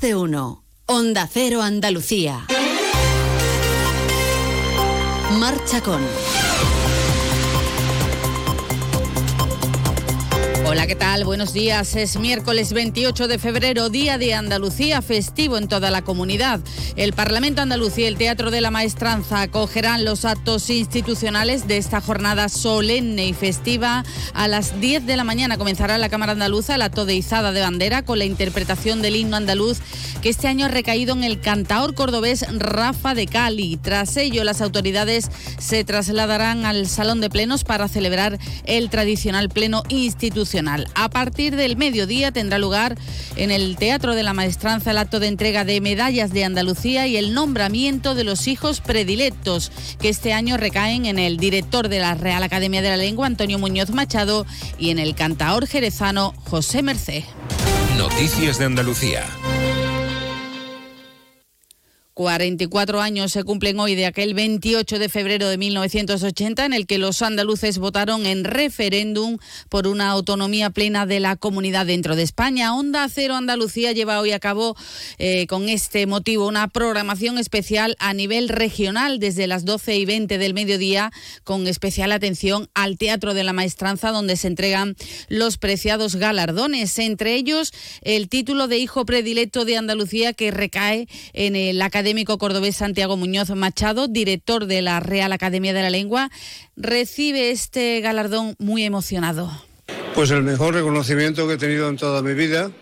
De uno. Onda Cero Andalucía. Marcha con. Hola, ¿qué tal? Buenos días. Es miércoles 28 de febrero, Día de Andalucía, festivo en toda la comunidad. El Parlamento andaluz y el Teatro de la Maestranza acogerán los actos institucionales de esta jornada solemne y festiva. A las 10 de la mañana comenzará la Cámara Andaluza el acto de izada de bandera con la interpretación del himno andaluz que este año ha recaído en el cantaor cordobés Rafa de Cali. Tras ello, las autoridades se trasladarán al Salón de Plenos para celebrar el tradicional pleno institucional a partir del mediodía tendrá lugar en el Teatro de la Maestranza el acto de entrega de medallas de Andalucía y el nombramiento de los hijos predilectos, que este año recaen en el director de la Real Academia de la Lengua, Antonio Muñoz Machado, y en el cantaor jerezano, José Mercé. Noticias de Andalucía. 44 años se cumplen hoy de aquel 28 de febrero de 1980 en el que los andaluces votaron en referéndum por una autonomía plena de la comunidad dentro de España. Onda Cero Andalucía lleva hoy a cabo eh, con este motivo una programación especial a nivel regional desde las 12 y 20 del mediodía con especial atención al Teatro de la Maestranza donde se entregan los preciados galardones, entre ellos el título de Hijo Predilecto de Andalucía que recae en el Academia académico cordobés Santiago Muñoz Machado, director de la Real Academia de la Lengua, recibe este galardón muy emocionado. Pues el mejor reconocimiento que he tenido en toda mi vida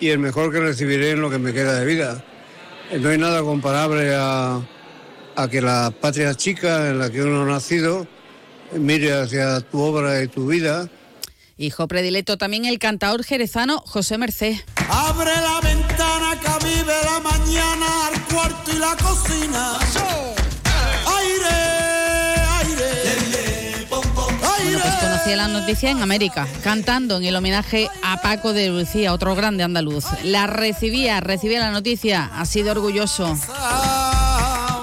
y el mejor que recibiré en lo que me queda de vida. No hay nada comparable a, a que la patria chica en la que uno ha nacido mire hacia tu obra y tu vida Hijo predilecto también el cantaor jerezano José Mercé. Abre la ventana que vive la mañana cuarto y la cocina. Aire, aire. Bueno, pues conocía la noticia en América, cantando en el homenaje a Paco de Lucía, otro grande andaluz. La recibía, recibía la noticia, ha sido orgulloso.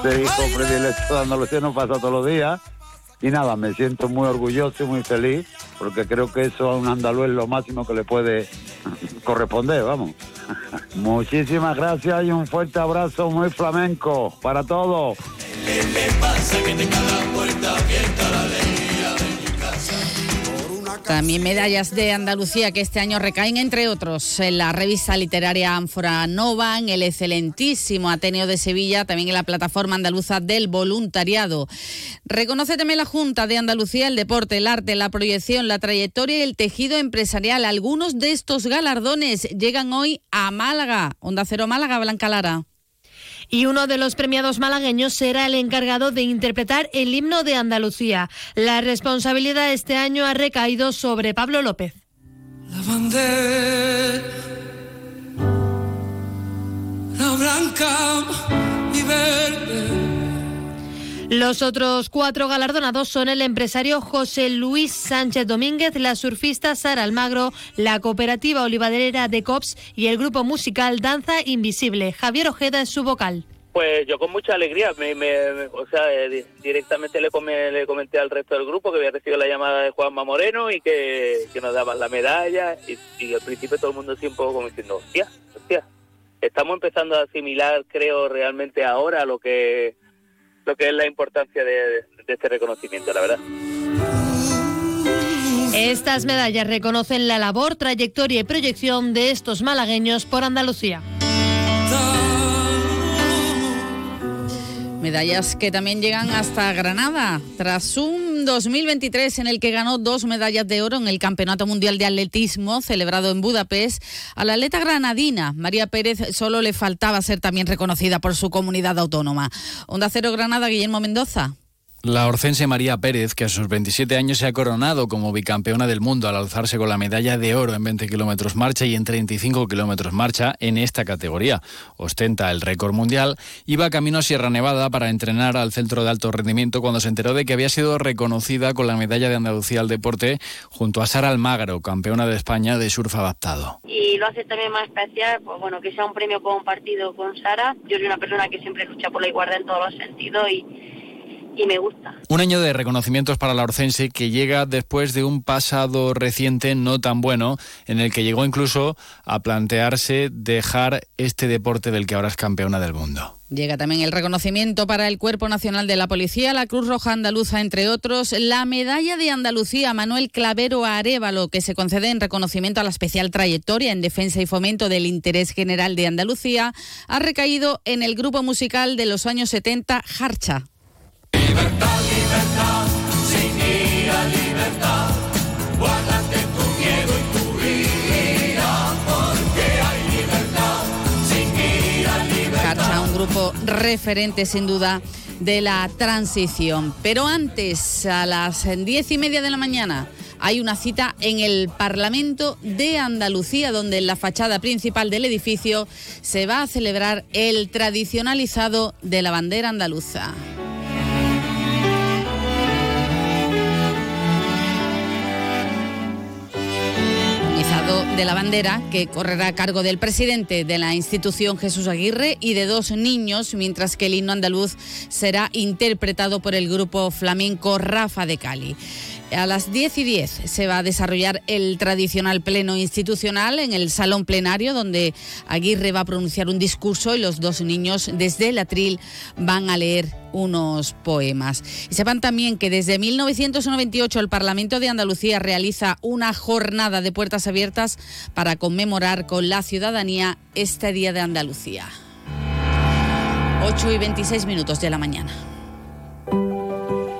Hijo predilecto de Andalucía no pasa todos los días y nada, me siento muy orgulloso y muy feliz porque creo que eso a un andaluz es lo máximo que le puede corresponder, vamos. Muchísimas gracias y un fuerte abrazo muy flamenco para todos. También medallas de Andalucía que este año recaen, entre otros, en la revista literaria Ánfora Nova, en el excelentísimo Ateneo de Sevilla, también en la plataforma andaluza del voluntariado. Reconoce también la Junta de Andalucía el deporte, el arte, la proyección, la trayectoria y el tejido empresarial. Algunos de estos galardones llegan hoy a Málaga. Onda Cero Málaga, Blanca Lara y uno de los premiados malagueños será el encargado de interpretar el himno de Andalucía. La responsabilidad este año ha recaído sobre Pablo López. La bandera, la blanca y verde los otros cuatro galardonados son el empresario José Luis Sánchez Domínguez, la surfista Sara Almagro, la cooperativa olivarera de COPS y el grupo musical Danza Invisible. Javier Ojeda es su vocal. Pues yo con mucha alegría, me, o sea, eh, directamente le, le, comenté al resto del grupo que había recibido la llamada de Juanma Moreno y que, nos daban la medalla y, al principio todo el mundo siempre como diciendo, hostia, hostia, estamos empezando a asimilar, creo, realmente ahora lo que lo que es la importancia de, este reconocimiento, la verdad. Estas medallas reconocen la labor, trayectoria y proyección de estos malagueños por Andalucía. Medallas que también llegan hasta Granada, tras un 2023 en el que ganó dos medallas de oro en el Campeonato Mundial de Atletismo celebrado en Budapest. A la atleta granadina, María Pérez, solo le faltaba ser también reconocida por su comunidad autónoma. Onda Cero Granada, Guillermo Mendoza. La orcense María Pérez, que a sus 27 años se ha coronado como bicampeona del mundo al alzarse con la medalla de oro en 20 kilómetros marcha y en 35 kilómetros marcha en esta categoría. Ostenta el récord mundial va camino a Sierra Nevada para entrenar al centro de alto rendimiento cuando se enteró de que había sido reconocida con la medalla de Andalucía al deporte junto a Sara Almagro, campeona de España de surf adaptado. Y lo hace también más especial, pues bueno, que sea un premio compartido con Sara. Yo soy una persona que siempre lucha por la igualdad en todos los sentidos y y me gusta. Un año de reconocimientos para la Orcense que llega después de un pasado reciente no tan bueno, en el que llegó incluso a plantearse dejar este deporte del que ahora es campeona del mundo. Llega también el reconocimiento para el Cuerpo Nacional de la Policía, la Cruz Roja Andaluza, entre otros, la Medalla de Andalucía Manuel Clavero Arevalo, que se concede en reconocimiento a la especial trayectoria en defensa y fomento del interés general de Andalucía, ha recaído en el grupo musical de los años 70, Jarcha. Libertad, libertad, sin ira, libertad. Guárdate tu miedo y tu ira, porque hay libertad, sin ira, libertad. Jarcha, un grupo referente sin duda de la transición. Pero antes, a las diez y media de la mañana, hay una cita en el Parlamento de Andalucía, donde en la fachada principal del edificio se va a celebrar el tradicionalizado de la bandera andaluza. De la bandera que correrá a cargo del presidente de la institución Jesús Aguirre y de dos niños, mientras que el himno andaluz será interpretado por el grupo flamenco Rafa de Cali. A las 10 y 10 se va a desarrollar el tradicional pleno institucional en el salón plenario, donde Aguirre va a pronunciar un discurso y los dos niños desde el atril van a leer unos poemas. Y sepan también que desde 1998 el Parlamento de Andalucía realiza una jornada de puertas abiertas para conmemorar con la ciudadanía este Día de Andalucía. 8 y 26 minutos de la mañana.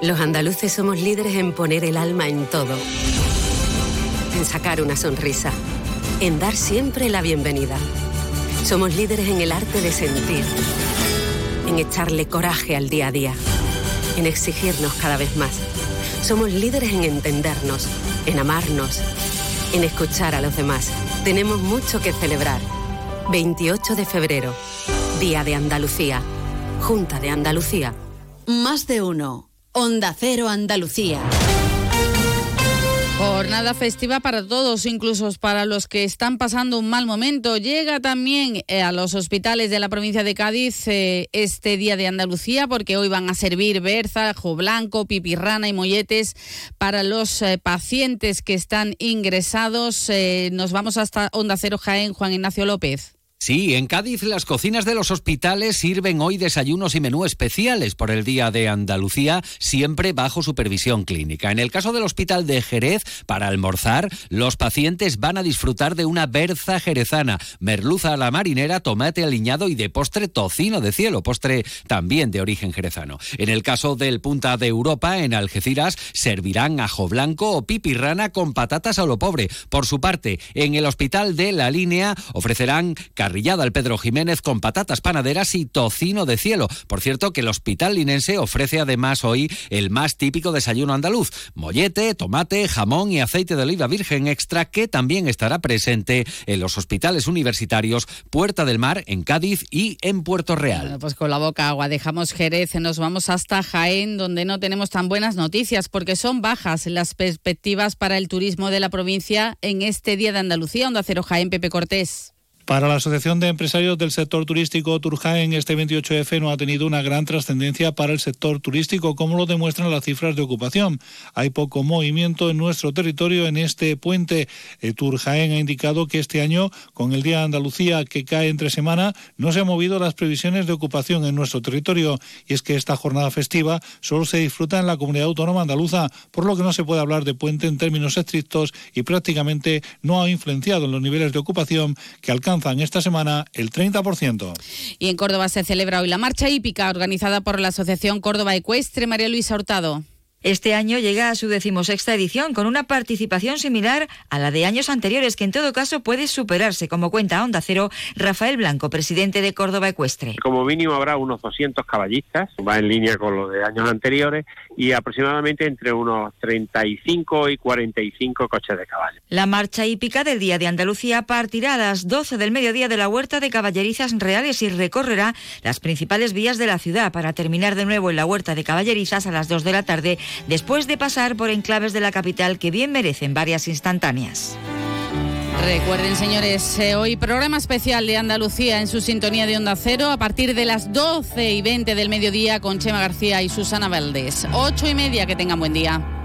Los andaluces somos líderes en poner el alma en todo, en sacar una sonrisa, en dar siempre la bienvenida. Somos líderes en el arte de sentir, en echarle coraje al día a día, en exigirnos cada vez más. Somos líderes en entendernos, en amarnos, en escuchar a los demás. Tenemos mucho que celebrar. 28 de febrero, Día de Andalucía, Junta de Andalucía. Más de uno. Onda Cero Andalucía. Jornada festiva para todos, incluso para los que están pasando un mal momento. Llega también eh, a los hospitales de la provincia de Cádiz eh, este Día de Andalucía, porque hoy van a servir berza, jo blanco, pipirrana y molletes para los eh, pacientes que están ingresados. Eh, nos vamos hasta Onda Cero Jaén, Juan Ignacio López. Sí, en Cádiz las cocinas de los hospitales sirven hoy desayunos y menú especiales por el Día de Andalucía, siempre bajo supervisión clínica. En el caso del Hospital de Jerez, para almorzar, los pacientes van a disfrutar de una berza jerezana, merluza a la marinera, tomate aliñado y de postre tocino de cielo, postre también de origen jerezano. En el caso del Punta de Europa, en Algeciras, servirán ajo blanco o pipirrana con patatas a lo pobre. Por su parte, en el Hospital de la Línea ofrecerán carrillada al Pedro Jiménez con patatas panaderas y tocino de cielo. Por cierto, que el Hospital Linense ofrece además hoy el más típico desayuno andaluz: mollete, tomate, jamón y aceite de oliva virgen extra, que también estará presente en los hospitales universitarios Puerta del Mar, en Cádiz y en Puerto Real. Bueno, pues con la boca agua dejamos Jerez, nos vamos hasta Jaén, donde no tenemos tan buenas noticias, porque son bajas las perspectivas para el turismo de la provincia en este Día de Andalucía, Onda Cero Jaén, Pepe Cortés. Para la Asociación de Empresarios del Sector Turístico Turjaén, este 28F no ha tenido una gran trascendencia para el sector turístico, como lo demuestran las cifras de ocupación. Hay poco movimiento en nuestro territorio en este puente. El Turjaén ha indicado que este año, con el Día de Andalucía que cae entre semana, no se han movido las previsiones de ocupación en nuestro territorio. Y es que esta jornada festiva solo se disfruta en la comunidad autónoma andaluza, por lo que no se puede hablar de puente en términos estrictos y prácticamente no ha influenciado en los niveles de ocupación que alcanzan esta semana el 30%. Y en Córdoba se celebra hoy la marcha hípica organizada por la Asociación Córdoba Ecuestre. María Luisa Hurtado. Este año llega a su decimosexta edición con una participación similar a la de años anteriores, que en todo caso puede superarse, como cuenta Onda Cero Rafael Blanco, presidente de Córdoba Ecuestre. Como mínimo habrá unos 200 caballistas, va en línea con lo de años anteriores, y aproximadamente entre unos 35 y 45 coches de caballo. La marcha hípica del Día de Andalucía partirá a las 12 del mediodía de la Huerta de Caballerizas Reales y recorrerá las principales vías de la ciudad para terminar de nuevo en la Huerta de Caballerizas a las 2 de la tarde después de pasar por enclaves de la capital que bien merecen varias instantáneas. Recuerden, señores, eh, hoy programa especial de Andalucía en su sintonía de Onda Cero a partir de las 12 y 20 del mediodía con Chema García y Susana Valdés. Ocho y media, que tengan buen día.